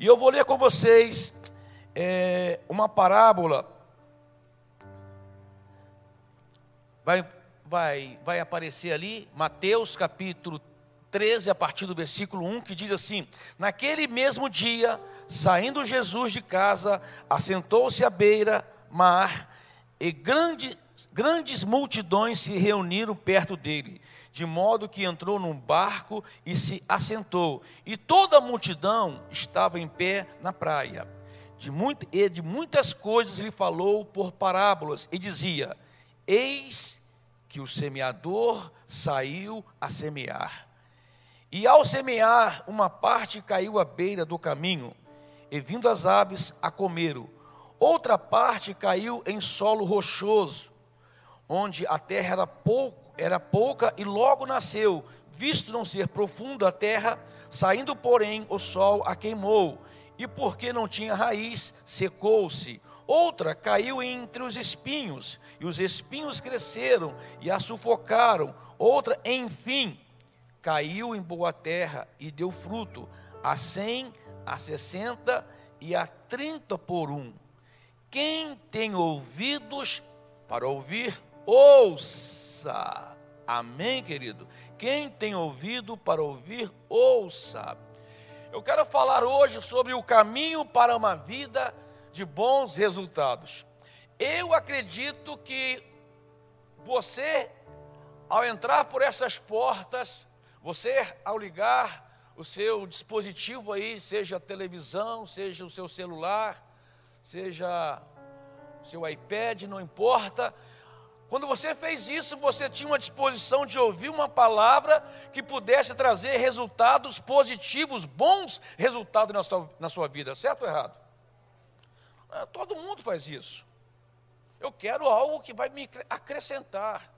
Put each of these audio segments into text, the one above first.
E eu vou ler com vocês é, uma parábola. Vai, vai, vai aparecer ali, Mateus capítulo 13, a partir do versículo 1, que diz assim: Naquele mesmo dia, saindo Jesus de casa, assentou-se à beira mar, e grande, grandes multidões se reuniram perto dele, de modo que entrou num barco e se assentou, e toda a multidão estava em pé na praia. De muito, e de muitas coisas lhe falou por parábolas, e dizia: Eis que o semeador saiu a semear. E ao semear, uma parte caiu à beira do caminho, e vindo as aves a comeram. Outra parte caiu em solo rochoso, onde a terra era, pouco, era pouca e logo nasceu, visto não ser profunda a terra, saindo, porém, o sol a queimou, e porque não tinha raiz, secou-se. Outra caiu entre os espinhos, e os espinhos cresceram e a sufocaram. Outra, enfim, caiu em boa terra e deu fruto, a cem, a sessenta e a trinta por um. Quem tem ouvidos para ouvir, ouça. Amém, querido? Quem tem ouvido para ouvir, ouça. Eu quero falar hoje sobre o caminho para uma vida de bons resultados. Eu acredito que você, ao entrar por essas portas, você, ao ligar o seu dispositivo aí, seja a televisão, seja o seu celular, seja o seu iPad, não importa. Quando você fez isso, você tinha uma disposição de ouvir uma palavra que pudesse trazer resultados positivos, bons resultados na sua, na sua vida, certo ou errado? É, todo mundo faz isso. Eu quero algo que vai me acrescentar.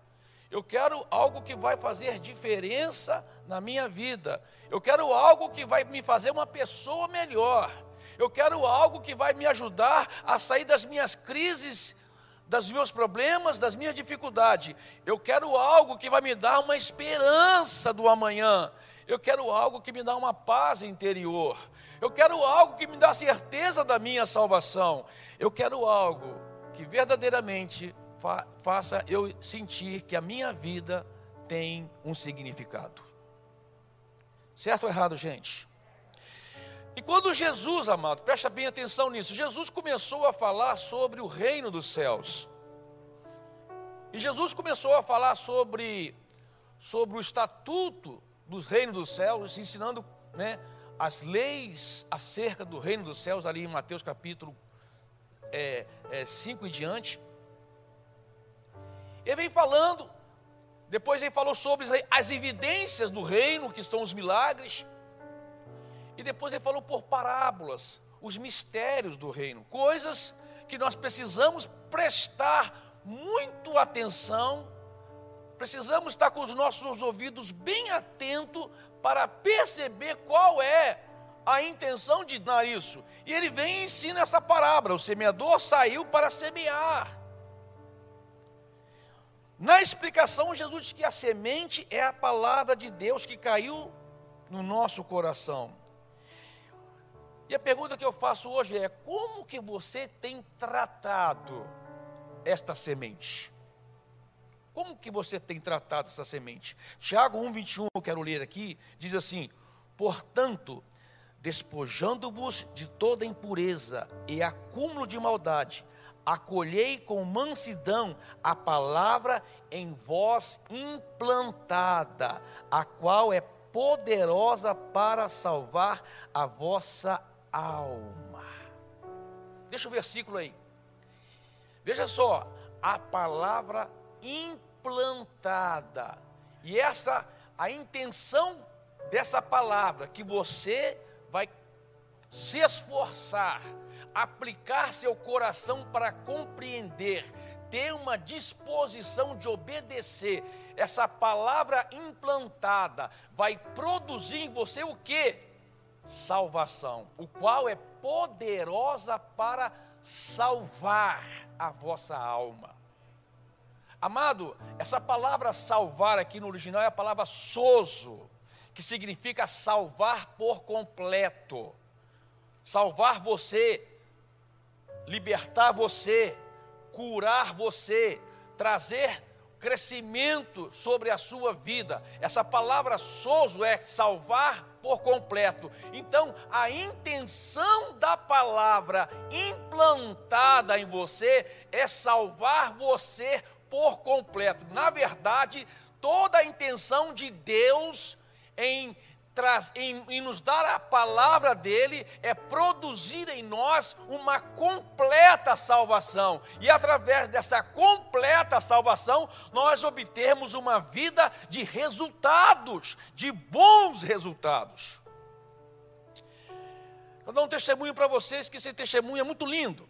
Eu quero algo que vai fazer diferença na minha vida. Eu quero algo que vai me fazer uma pessoa melhor. Eu quero algo que vai me ajudar a sair das minhas crises, dos meus problemas, das minhas dificuldades. Eu quero algo que vai me dar uma esperança do amanhã. Eu quero algo que me dá uma paz interior. Eu quero algo que me dá certeza da minha salvação. Eu quero algo que verdadeiramente fa faça eu sentir que a minha vida tem um significado. Certo ou errado, gente? E quando Jesus, amado, presta bem atenção nisso, Jesus começou a falar sobre o reino dos céus. E Jesus começou a falar sobre, sobre o estatuto dos reinos dos céus, ensinando né, as leis acerca do reino dos céus, ali em Mateus capítulo é, é, 5 e diante. Ele vem falando, depois ele falou sobre as evidências do reino, que são os milagres, e depois ele falou por parábolas, os mistérios do reino, coisas que nós precisamos prestar muito atenção, precisamos estar com os nossos ouvidos bem atentos para perceber qual é a intenção de dar isso. E ele vem e ensina essa parábola: o semeador saiu para semear. Na explicação, Jesus diz que a semente é a palavra de Deus que caiu no nosso coração. E a pergunta que eu faço hoje é: como que você tem tratado esta semente? Como que você tem tratado essa semente? Tiago 1,21, eu quero ler aqui, diz assim: Portanto, despojando-vos de toda impureza e acúmulo de maldade, acolhei com mansidão a palavra em vós implantada, a qual é poderosa para salvar a vossa alma. Deixa o versículo aí. Veja só, a palavra implantada. E essa a intenção dessa palavra que você vai se esforçar aplicar seu coração para compreender, ter uma disposição de obedecer, essa palavra implantada vai produzir em você o que? Salvação, o qual é poderosa para salvar a vossa alma. Amado, essa palavra salvar aqui no original é a palavra soso, que significa salvar por completo. salvar você, libertar você, curar você, trazer crescimento sobre a sua vida. Essa palavra sozo é salvar por completo. Então, a intenção da palavra implantada em você é salvar você por completo. Na verdade, toda a intenção de Deus em traz, em, em nos dar a palavra dele, é produzir em nós uma completa salvação. E através dessa completa salvação, nós obtermos uma vida de resultados, de bons resultados. Vou dar um testemunho para vocês, que esse testemunho é muito lindo.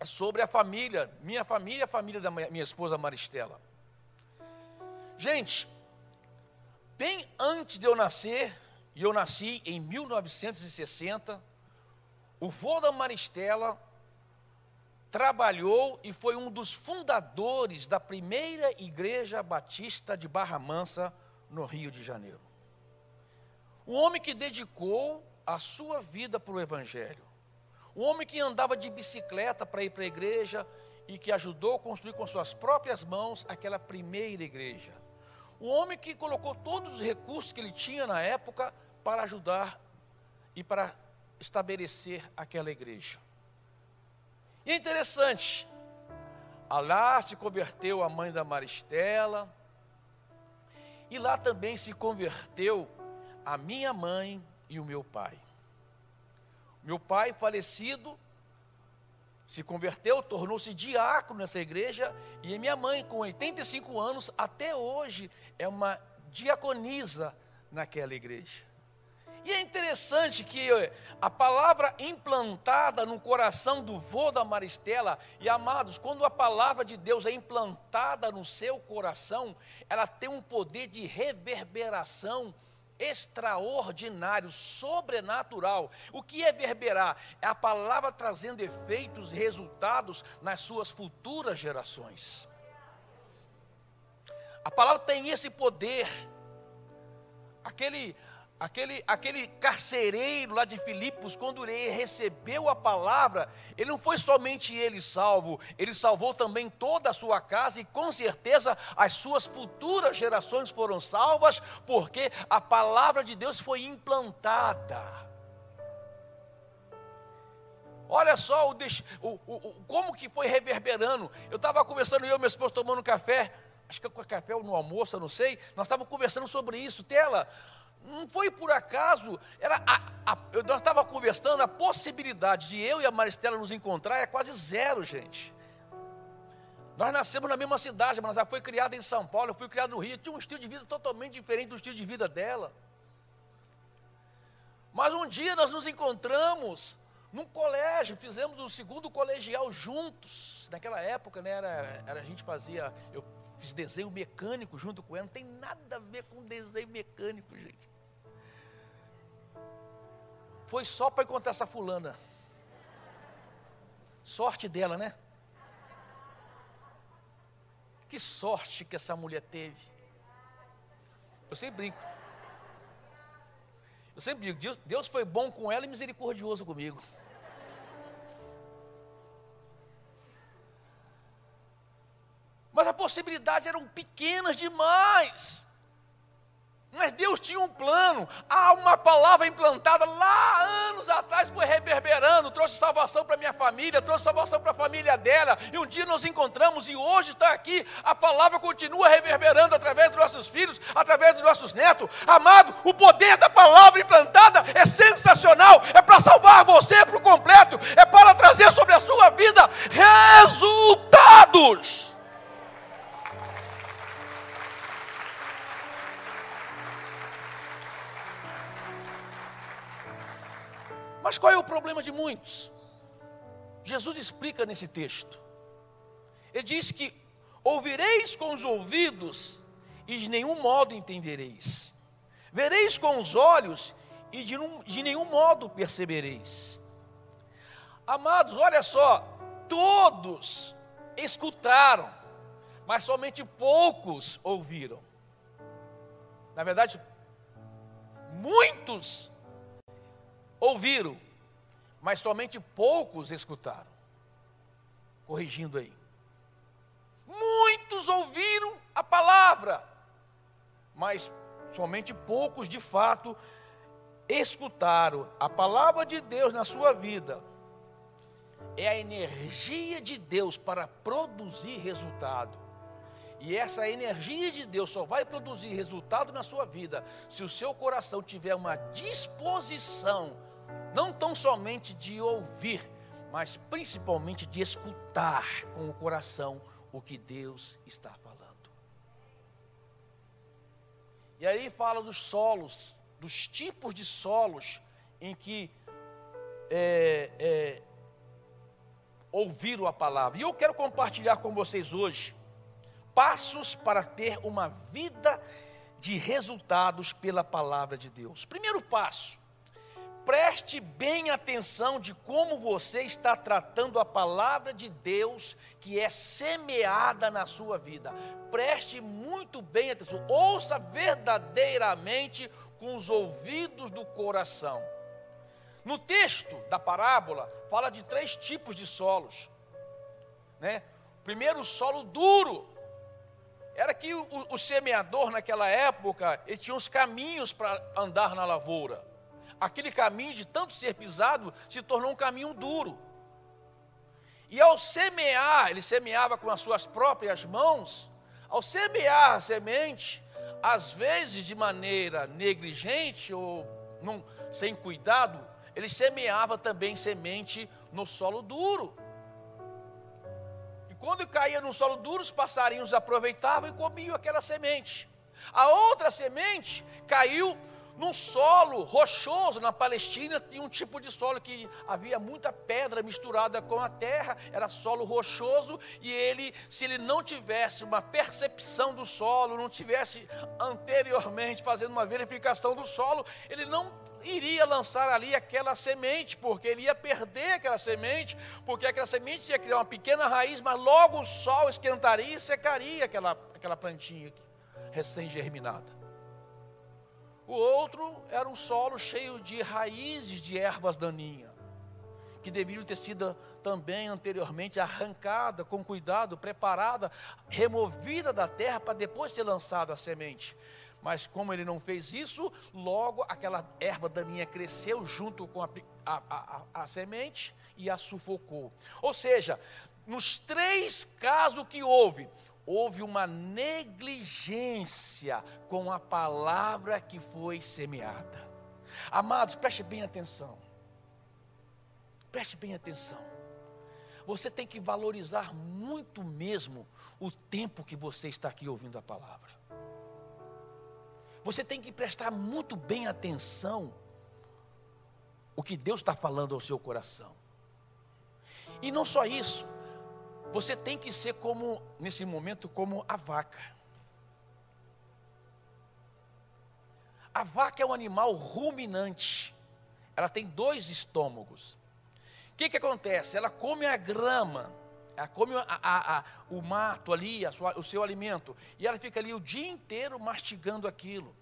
É sobre a família, minha família e a família da minha esposa Maristela. Gente, Bem antes de eu nascer, e eu nasci em 1960, o vô da Maristela trabalhou e foi um dos fundadores da primeira igreja batista de Barra Mansa, no Rio de Janeiro. Um homem que dedicou a sua vida para o Evangelho. Um homem que andava de bicicleta para ir para a igreja e que ajudou a construir com suas próprias mãos aquela primeira igreja. Um homem que colocou todos os recursos que ele tinha na época para ajudar e para estabelecer aquela igreja. E é interessante, lá se converteu a mãe da Maristela, e lá também se converteu a minha mãe e o meu pai. Meu pai falecido se converteu, tornou-se diácono nessa igreja, e minha mãe, com 85 anos, até hoje é uma diaconisa naquela igreja. E é interessante que a palavra implantada no coração do vô da Maristela, e amados, quando a palavra de Deus é implantada no seu coração, ela tem um poder de reverberação extraordinário, sobrenatural. O que é verberar? É a palavra trazendo efeitos e resultados nas suas futuras gerações. A palavra tem esse poder. Aquele Aquele, aquele carcereiro lá de Filipos, quando ele recebeu a palavra, ele não foi somente ele salvo, ele salvou também toda a sua casa, e com certeza as suas futuras gerações foram salvas, porque a palavra de Deus foi implantada. Olha só o, o, o, como que foi reverberando. Eu estava conversando, eu e meu esposo tomando café, acho que com café ou no almoço, eu não sei. Nós estávamos conversando sobre isso. Tela, não foi por acaso, era a, a, eu estava conversando, a possibilidade de eu e a Maristela nos encontrar é quase zero, gente. Nós nascemos na mesma cidade, mas ela foi criada em São Paulo, eu fui criado no Rio, tinha um estilo de vida totalmente diferente do estilo de vida dela. Mas um dia nós nos encontramos num colégio, fizemos o segundo colegial juntos. Naquela época, né, era, era, a gente fazia, eu fiz desenho mecânico junto com ela, não tem nada a ver com desenho mecânico, gente. Foi só para encontrar essa fulana. Sorte dela, né? Que sorte que essa mulher teve. Eu sempre brinco. Eu sempre digo, Deus, Deus foi bom com ela e misericordioso comigo. Mas as possibilidades eram pequenas demais. Mas Deus tinha um plano. Há uma palavra implantada lá anos atrás, foi reverberando, trouxe salvação para minha família, trouxe salvação para a família dela. E um dia nos encontramos e hoje está aqui. A palavra continua reverberando através dos nossos filhos, através dos nossos netos. Amado, o poder da palavra implantada é sensacional. É para salvar você por completo. É para trazer sobre a sua vida resultados. Mas qual é o problema de muitos? Jesus explica nesse texto. Ele diz que ouvireis com os ouvidos e de nenhum modo entendereis. Vereis com os olhos e de, de nenhum modo percebereis. Amados, olha só, todos escutaram, mas somente poucos ouviram. Na verdade, muitos ouviram, mas somente poucos escutaram. Corrigindo aí. Muitos ouviram a palavra, mas somente poucos de fato escutaram a palavra de Deus na sua vida. É a energia de Deus para produzir resultado. E essa energia de Deus só vai produzir resultado na sua vida se o seu coração tiver uma disposição, não tão somente de ouvir, mas principalmente de escutar com o coração o que Deus está falando. E aí fala dos solos, dos tipos de solos em que é, é, ouviram a palavra. E eu quero compartilhar com vocês hoje passos para ter uma vida de resultados pela palavra de Deus. Primeiro passo, preste bem atenção de como você está tratando a palavra de Deus que é semeada na sua vida. Preste muito bem atenção, ouça verdadeiramente com os ouvidos do coração. No texto da parábola, fala de três tipos de solos. Né? Primeiro, o solo duro, era que o, o semeador naquela época, ele tinha uns caminhos para andar na lavoura. Aquele caminho de tanto ser pisado se tornou um caminho duro. E ao semear, ele semeava com as suas próprias mãos, ao semear a semente, às vezes de maneira negligente ou sem cuidado, ele semeava também semente no solo duro. Quando caía no solo duro, os passarinhos aproveitavam e comiam aquela semente. A outra semente caiu num solo rochoso na Palestina, tinha um tipo de solo que havia muita pedra misturada com a terra, era solo rochoso, e ele, se ele não tivesse uma percepção do solo, não tivesse anteriormente fazendo uma verificação do solo, ele não iria lançar ali aquela semente, porque ele ia perder aquela semente, porque aquela semente ia criar uma pequena raiz, mas logo o sol esquentaria e secaria aquela, aquela plantinha recém-germinada. O outro era um solo cheio de raízes de ervas daninhas, que deveriam ter sido também anteriormente arrancada com cuidado, preparada, removida da terra para depois ser lançada a semente. Mas como ele não fez isso, logo aquela erva daninha cresceu junto com a, a, a, a semente e a sufocou. Ou seja, nos três casos que houve, houve uma negligência com a palavra que foi semeada. Amados, preste bem atenção. Preste bem atenção. Você tem que valorizar muito mesmo o tempo que você está aqui ouvindo a palavra. Você tem que prestar muito bem atenção o que Deus está falando ao seu coração. E não só isso, você tem que ser como, nesse momento, como a vaca. A vaca é um animal ruminante. Ela tem dois estômagos. O que, que acontece? Ela come a grama ela come a, a, a, o mato ali, sua, o seu alimento, e ela fica ali o dia inteiro mastigando aquilo.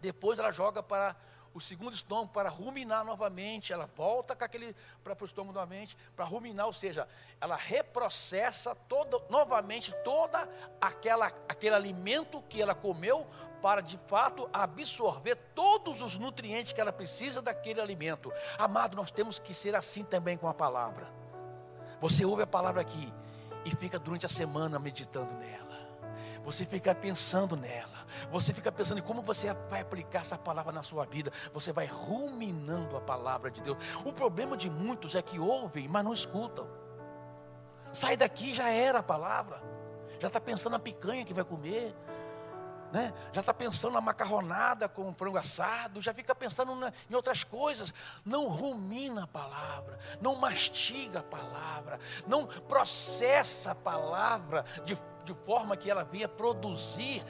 Depois ela joga para o segundo estômago para ruminar novamente, ela volta com aquele para o estômago novamente, para ruminar, ou seja, ela reprocessa todo, novamente toda aquela aquele alimento que ela comeu para de fato absorver todos os nutrientes que ela precisa daquele alimento. Amado, nós temos que ser assim também com a palavra. Você ouve a palavra aqui e fica durante a semana meditando nela. Você fica pensando nela. Você fica pensando em como você vai aplicar essa palavra na sua vida. Você vai ruminando a palavra de Deus. O problema de muitos é que ouvem, mas não escutam. Sai daqui, já era a palavra. Já está pensando na picanha que vai comer né? já está pensando na macarronada com frango assado, já fica pensando na, em outras coisas. Não rumina a palavra, não mastiga a palavra, não processa a palavra de, de forma que ela venha produzir,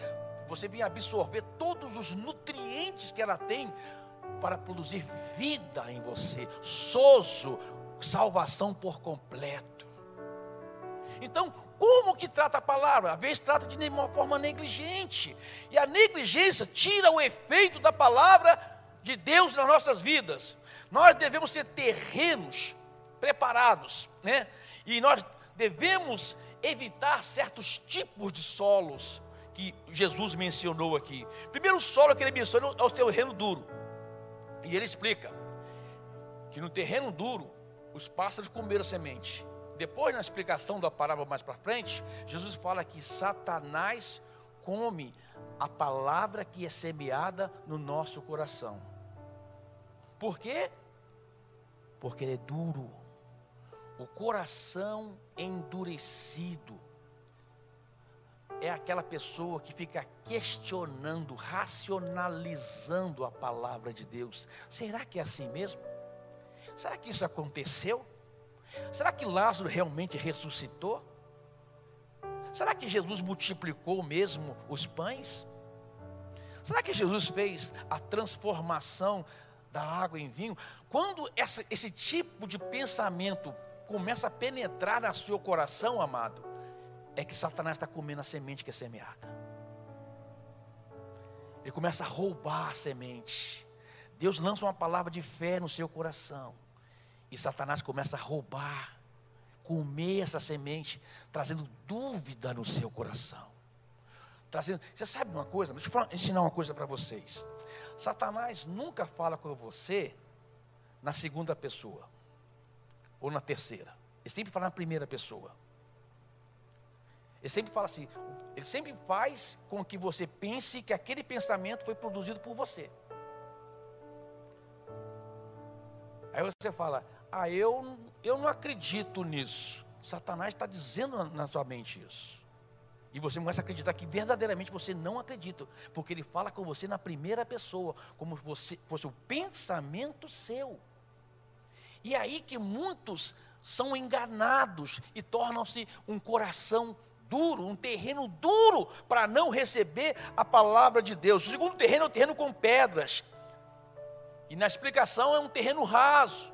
você venha absorver todos os nutrientes que ela tem para produzir vida em você, sozo, salvação por completo. Então, como que trata a palavra? Às vezes trata de uma forma negligente. E a negligência tira o efeito da palavra de Deus nas nossas vidas. Nós devemos ser terrenos preparados, né? E nós devemos evitar certos tipos de solos que Jesus mencionou aqui. Primeiro solo que ele menciona é o terreno duro. E ele explica que no terreno duro os pássaros comeram semente. Depois, na explicação da parábola mais para frente, Jesus fala que Satanás come a palavra que é semeada no nosso coração. Por quê? Porque ele é duro. O coração endurecido é aquela pessoa que fica questionando, racionalizando a palavra de Deus. Será que é assim mesmo? Será que isso aconteceu? Será que Lázaro realmente ressuscitou? Será que Jesus multiplicou mesmo os pães? Será que Jesus fez a transformação da água em vinho? Quando essa, esse tipo de pensamento começa a penetrar no seu coração, amado, é que Satanás está comendo a semente que é semeada. Ele começa a roubar a semente. Deus lança uma palavra de fé no seu coração. E Satanás começa a roubar, comer essa semente, trazendo dúvida no seu coração. Trazendo, você sabe uma coisa? Deixa eu ensinar uma coisa para vocês. Satanás nunca fala com você na segunda pessoa ou na terceira. Ele sempre fala na primeira pessoa. Ele sempre fala assim, ele sempre faz com que você pense que aquele pensamento foi produzido por você. Aí você fala, ah, eu, eu não acredito nisso. Satanás está dizendo na, na sua mente isso. E você começa a acreditar que verdadeiramente você não acredita, porque ele fala com você na primeira pessoa, como se fosse o pensamento seu. E é aí que muitos são enganados e tornam-se um coração duro, um terreno duro para não receber a palavra de Deus. O segundo terreno é o terreno com pedras. E na explicação é um terreno raso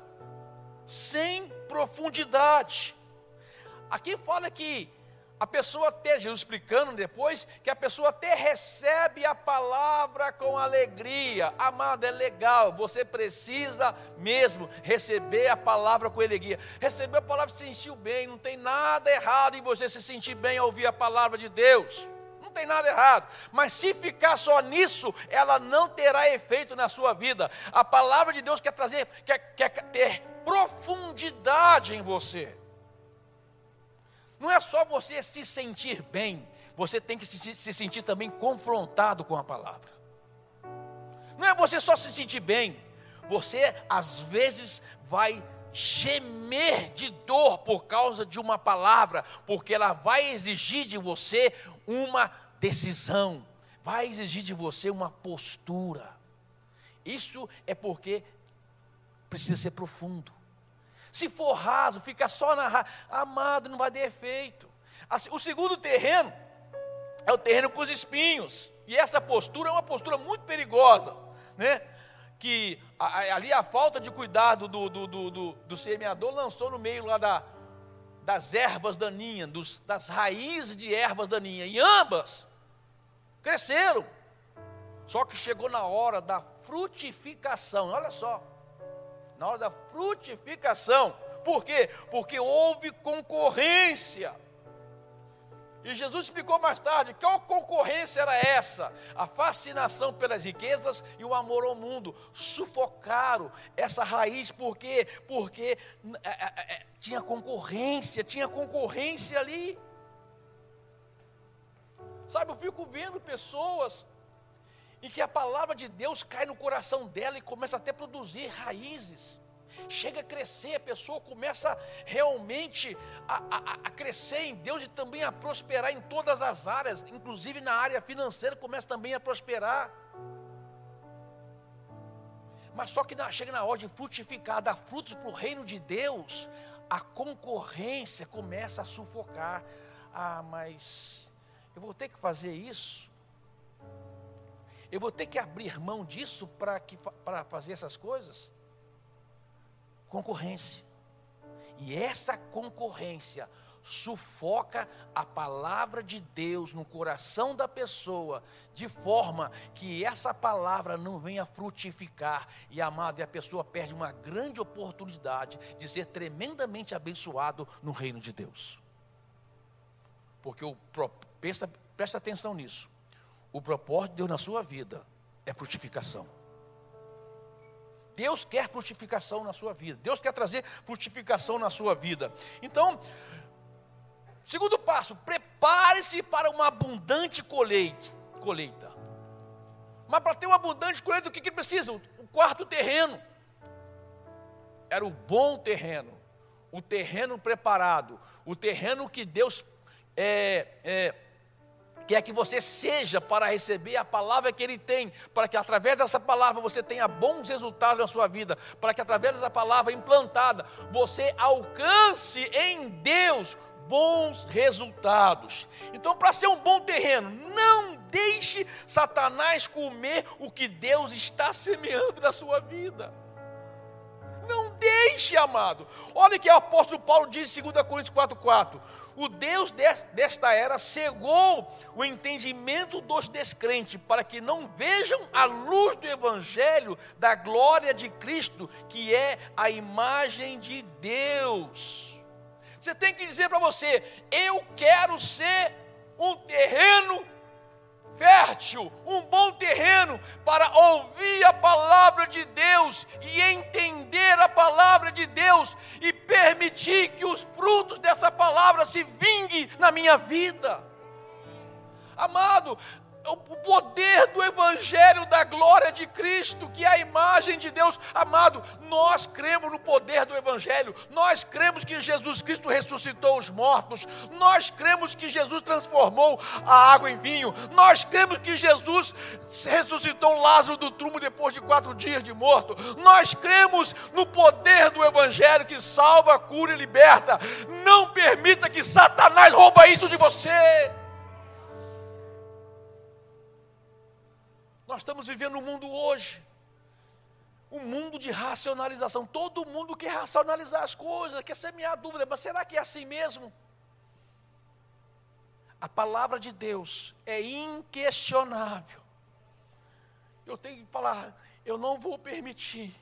sem profundidade. Aqui fala que a pessoa até, Jesus explicando depois, que a pessoa até recebe a palavra com alegria. Amado, é legal, você precisa mesmo receber a palavra com alegria. Receber a palavra se sentiu bem, não tem nada errado em você se sentir bem ao ouvir a palavra de Deus. Não tem nada errado, mas se ficar só nisso, ela não terá efeito na sua vida. A palavra de Deus quer trazer, quer, quer ter profundidade em você. Não é só você se sentir bem, você tem que se, se sentir também confrontado com a palavra. Não é você só se sentir bem, você às vezes vai gemer de dor por causa de uma palavra, porque ela vai exigir de você uma decisão, vai exigir de você uma postura. Isso é porque precisa ser profundo. Se for raso, fica só na amado, não vai ter efeito. Assim, o segundo terreno é o terreno com os espinhos. E essa postura é uma postura muito perigosa, né? Que ali a falta de cuidado do, do, do, do, do semeador lançou no meio lá da, das ervas daninhas, dos, das raízes de ervas daninhas. E ambas cresceram. Só que chegou na hora da frutificação. Olha só na hora da frutificação. Por quê? Porque houve concorrência. E Jesus explicou mais tarde qual concorrência era essa? A fascinação pelas riquezas e o amor ao mundo. Sufocaram essa raiz, por quê? Porque é, é, é, tinha concorrência, tinha concorrência ali. Sabe, eu fico vendo pessoas e que a palavra de Deus cai no coração dela e começa até a produzir raízes. Chega a crescer, a pessoa começa realmente a, a, a, crescer em Deus e também a prosperar em todas as áreas, inclusive na área financeira, começa também a prosperar. Mas só que na, chega na hora de frutificar, dar frutos para o reino de Deus, a concorrência começa a sufocar. Ah, mas eu vou ter que fazer isso? Eu vou ter que abrir mão disso para fazer essas coisas? Concorrência. E essa concorrência sufoca a palavra de Deus no coração da pessoa, de forma que essa palavra não venha frutificar. E amado, e a pessoa perde uma grande oportunidade de ser tremendamente abençoado no reino de Deus. Porque o presta, presta atenção nisso. O propósito de Deus na sua vida é frutificação. Deus quer frutificação na sua vida. Deus quer trazer frutificação na sua vida. Então, segundo passo, prepare-se para uma abundante colheita. Mas para ter uma abundante colheita, o que, que precisa? O quarto terreno. Era o bom terreno, o terreno preparado, o terreno que Deus é, é, quer que você seja para receber a palavra que Ele tem, para que através dessa palavra você tenha bons resultados na sua vida, para que através dessa palavra implantada você alcance em Deus bons resultados. Então, para ser um bom terreno, não deixe Satanás comer o que Deus está semeando na sua vida. Deixe, amado. Olha que o apóstolo Paulo diz em 2 Coríntios 4,4: o Deus desta era cegou o entendimento dos descrentes, para que não vejam a luz do Evangelho da glória de Cristo, que é a imagem de Deus. Você tem que dizer para você: eu quero ser um terreno fértil, um bom terreno para ouvir a palavra de Deus e entender a palavra de Deus e permitir que os frutos dessa palavra se vinguem na minha vida. Amado, o poder do Evangelho da glória de Cristo, que é a imagem de Deus. Amado, nós cremos no poder do Evangelho, nós cremos que Jesus Cristo ressuscitou os mortos, nós cremos que Jesus transformou a água em vinho, nós cremos que Jesus ressuscitou Lázaro do túmulo depois de quatro dias de morto, nós cremos no poder do Evangelho que salva, cura e liberta. Não permita que Satanás rouba isso de você. Nós estamos vivendo um mundo hoje, um mundo de racionalização. Todo mundo quer racionalizar as coisas, quer semear dúvida, mas será que é assim mesmo? A palavra de Deus é inquestionável. Eu tenho que falar, eu não vou permitir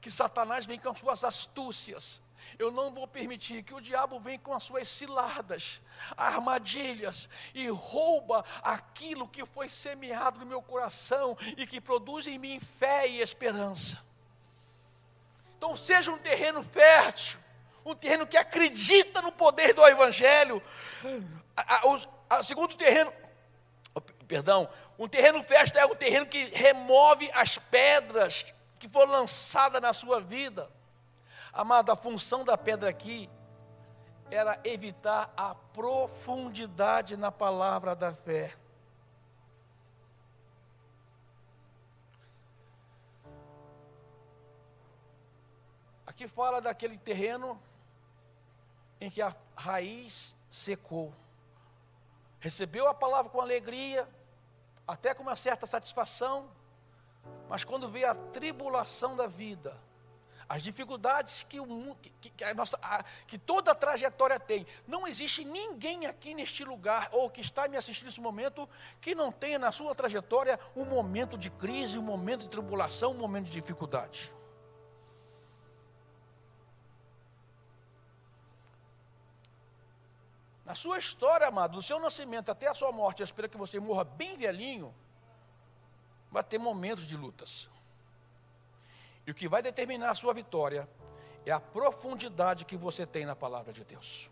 que Satanás venha com suas astúcias, eu não vou permitir que o diabo venha com as suas ciladas, armadilhas e rouba aquilo que foi semeado no meu coração e que produz em mim fé e esperança. Então seja um terreno fértil, um terreno que acredita no poder do evangelho. A, a, a, segundo terreno, perdão, um terreno fértil é um terreno que remove as pedras que foram lançadas na sua vida. Amado, a função da pedra aqui era evitar a profundidade na palavra da fé. Aqui fala daquele terreno em que a raiz secou. Recebeu a palavra com alegria, até com uma certa satisfação, mas quando veio a tribulação da vida, as dificuldades que, o, que, que, a nossa, a, que toda a trajetória tem. Não existe ninguém aqui neste lugar, ou que está me assistindo nesse momento, que não tenha na sua trajetória um momento de crise, um momento de tribulação, um momento de dificuldade. Na sua história, amado, do seu nascimento até a sua morte, eu espero que você morra bem velhinho, vai ter momentos de lutas. E o que vai determinar a sua vitória é a profundidade que você tem na palavra de Deus.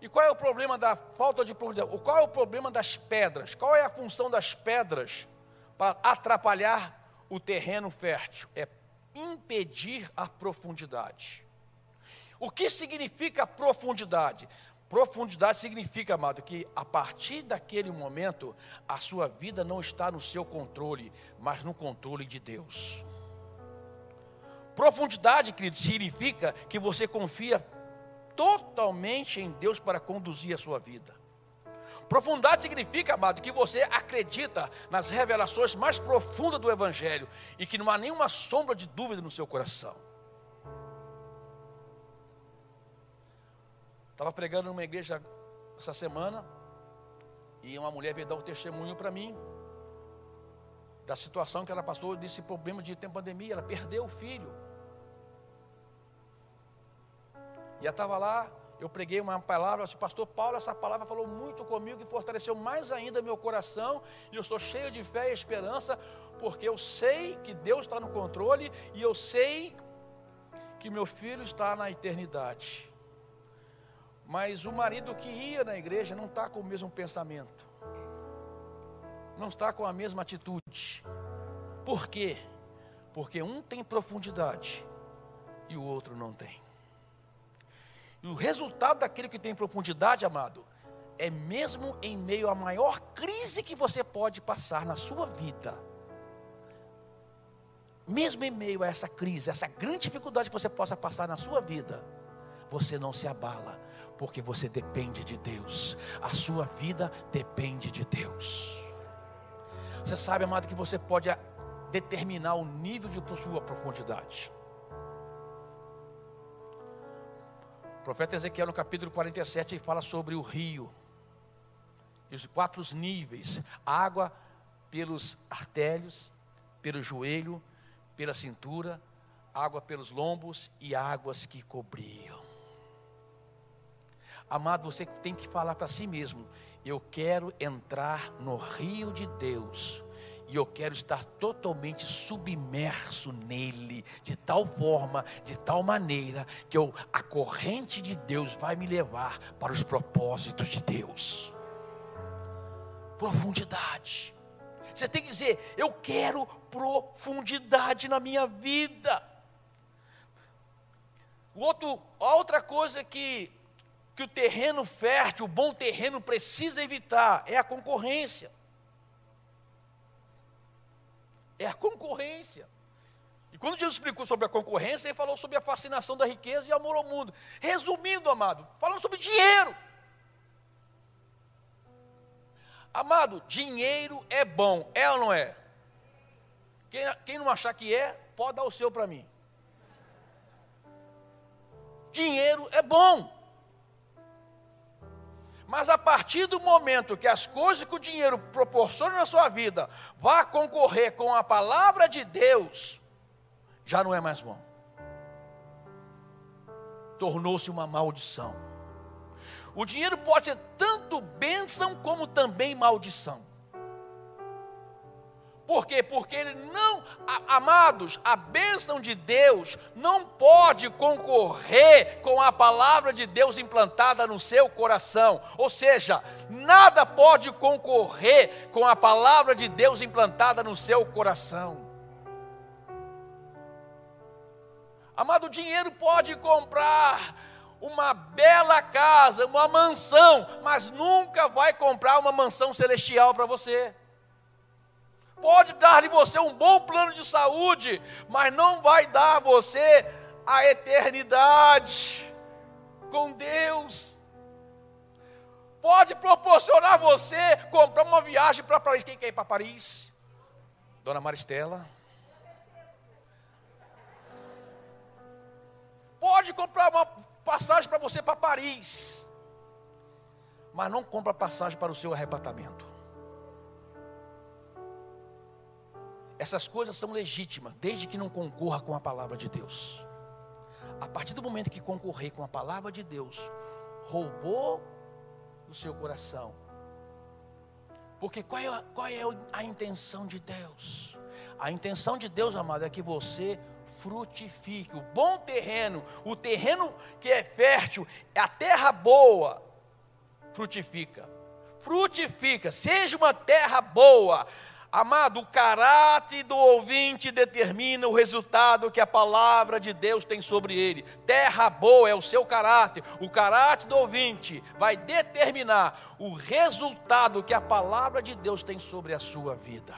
E qual é o problema da falta de profundidade? Qual é o problema das pedras? Qual é a função das pedras para atrapalhar o terreno fértil? É impedir a profundidade. O que significa profundidade? Profundidade significa, amado, que a partir daquele momento a sua vida não está no seu controle, mas no controle de Deus. Profundidade, querido, significa que você confia totalmente em Deus para conduzir a sua vida. Profundidade significa, amado, que você acredita nas revelações mais profundas do Evangelho e que não há nenhuma sombra de dúvida no seu coração. Estava pregando numa igreja essa semana e uma mulher veio dar um testemunho para mim da situação que ela passou, desse problema de ter pandemia, ela perdeu o filho. E ela estava lá, eu preguei uma palavra, disse, pastor Paulo, essa palavra falou muito comigo e fortaleceu mais ainda meu coração, e eu estou cheio de fé e esperança, porque eu sei que Deus está no controle, e eu sei que meu filho está na eternidade. Mas o marido que ia na igreja não está com o mesmo pensamento, não está com a mesma atitude. Por quê? Porque um tem profundidade e o outro não tem. E o resultado daquele que tem profundidade, amado, é mesmo em meio à maior crise que você pode passar na sua vida. Mesmo em meio a essa crise, essa grande dificuldade que você possa passar na sua vida, você não se abala, porque você depende de Deus. A sua vida depende de Deus. Você sabe, amado, que você pode determinar o nível de sua profundidade. O profeta Ezequiel, no capítulo 47, ele fala sobre o rio, e os quatro níveis: água pelos artérios, pelo joelho, pela cintura, água pelos lombos e águas que cobriam. Amado, você tem que falar para si mesmo: eu quero entrar no rio de Deus e eu quero estar totalmente submerso nele, de tal forma, de tal maneira, que eu, a corrente de Deus vai me levar para os propósitos de Deus. Profundidade. Você tem que dizer: eu quero profundidade na minha vida. Outro, outra coisa que, que o terreno fértil, o bom terreno precisa evitar é a concorrência é a concorrência. E quando Jesus explicou sobre a concorrência, ele falou sobre a fascinação da riqueza e amor ao mundo. Resumindo, amado, falando sobre dinheiro. Amado, dinheiro é bom, é ou não é? Quem, quem não achar que é, pode dar o seu para mim. Dinheiro é bom. Mas a partir do momento que as coisas que o dinheiro proporciona na sua vida vá concorrer com a palavra de Deus, já não é mais bom. Tornou-se uma maldição. O dinheiro pode ser tanto bênção como também maldição. Por quê? Porque ele não, amados, a bênção de Deus não pode concorrer com a palavra de Deus implantada no seu coração. Ou seja, nada pode concorrer com a palavra de Deus implantada no seu coração. Amado, o dinheiro pode comprar uma bela casa, uma mansão, mas nunca vai comprar uma mansão celestial para você pode dar-lhe você um bom plano de saúde, mas não vai dar a você a eternidade com Deus. Pode proporcionar você comprar uma viagem para Paris. Quem quer ir para Paris? Dona Maristela. Pode comprar uma passagem para você para Paris. Mas não compra passagem para o seu arrebatamento. Essas coisas são legítimas, desde que não concorra com a palavra de Deus. A partir do momento que concorrer com a palavra de Deus, roubou o seu coração. Porque qual é, qual é a intenção de Deus? A intenção de Deus, amado, é que você frutifique. O bom terreno, o terreno que é fértil, a terra boa, frutifica. Frutifica, seja uma terra boa. Amado, o caráter do ouvinte determina o resultado que a palavra de Deus tem sobre ele. Terra boa é o seu caráter. O caráter do ouvinte vai determinar o resultado que a palavra de Deus tem sobre a sua vida.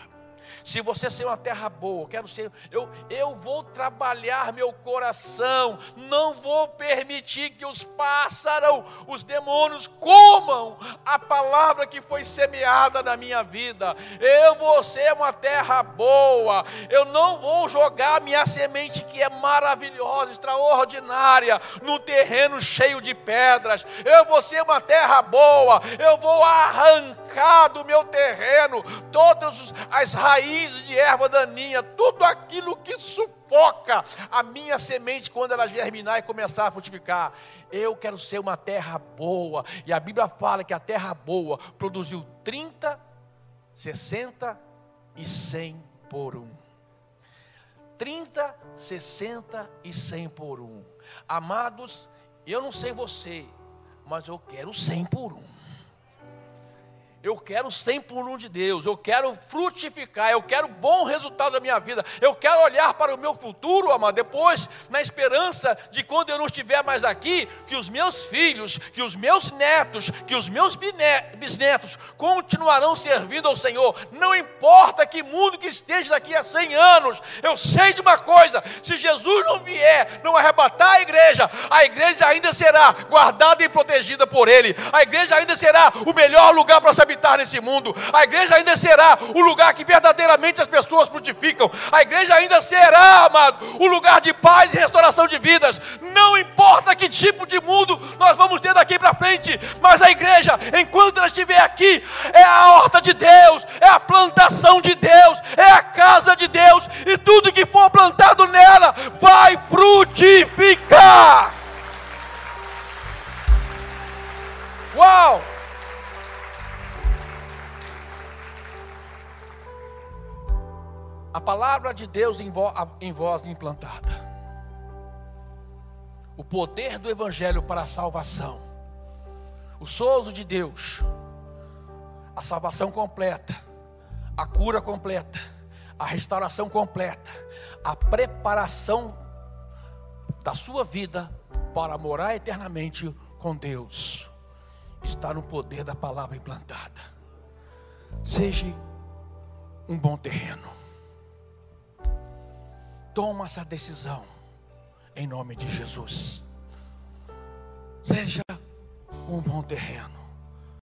Se você ser uma terra boa, quero ser, eu, eu vou trabalhar meu coração, não vou permitir que os pássaros, os demônios comam a palavra que foi semeada na minha vida. Eu vou ser uma terra boa, eu não vou jogar minha semente que é maravilhosa, extraordinária, no terreno cheio de pedras. Eu vou ser uma terra boa, eu vou arrancar do meu terreno todas as raízes de erva daninha, tudo aquilo que sufoca a minha semente quando ela germinar e começar a frutificar. Eu quero ser uma terra boa, e a Bíblia fala que a terra boa produziu 30, 60 e 100 por um. 30, 60 e 100 por um. Amados, eu não sei você, mas eu quero 100 por um. Eu quero 100 por de Deus, eu quero frutificar, eu quero bom resultado da minha vida, eu quero olhar para o meu futuro, amado, depois, na esperança de quando eu não estiver mais aqui, que os meus filhos, que os meus netos, que os meus bisnetos continuarão servindo ao Senhor, não importa que mundo que esteja daqui a 100 anos, eu sei de uma coisa: se Jesus não vier, não arrebatar a igreja, a igreja ainda será guardada e protegida por Ele, a igreja ainda será o melhor lugar para saber habitar nesse mundo. A igreja ainda será o lugar que verdadeiramente as pessoas frutificam. A igreja ainda será, amado, o lugar de paz e restauração de vidas. Não importa que tipo de mundo nós vamos ter daqui para frente, mas a igreja, enquanto ela estiver aqui, é a horta de Deus, é a plantação de Deus, é a casa de Deus, e tudo que for plantado nela vai frutificar. Uau! A palavra de Deus em, vo, em voz implantada. O poder do Evangelho para a salvação. O sozo de Deus. A salvação completa. A cura completa. A restauração completa. A preparação da sua vida para morar eternamente com Deus. Está no poder da palavra implantada. Seja um bom terreno Toma essa decisão em nome de Jesus. Seja um bom terreno.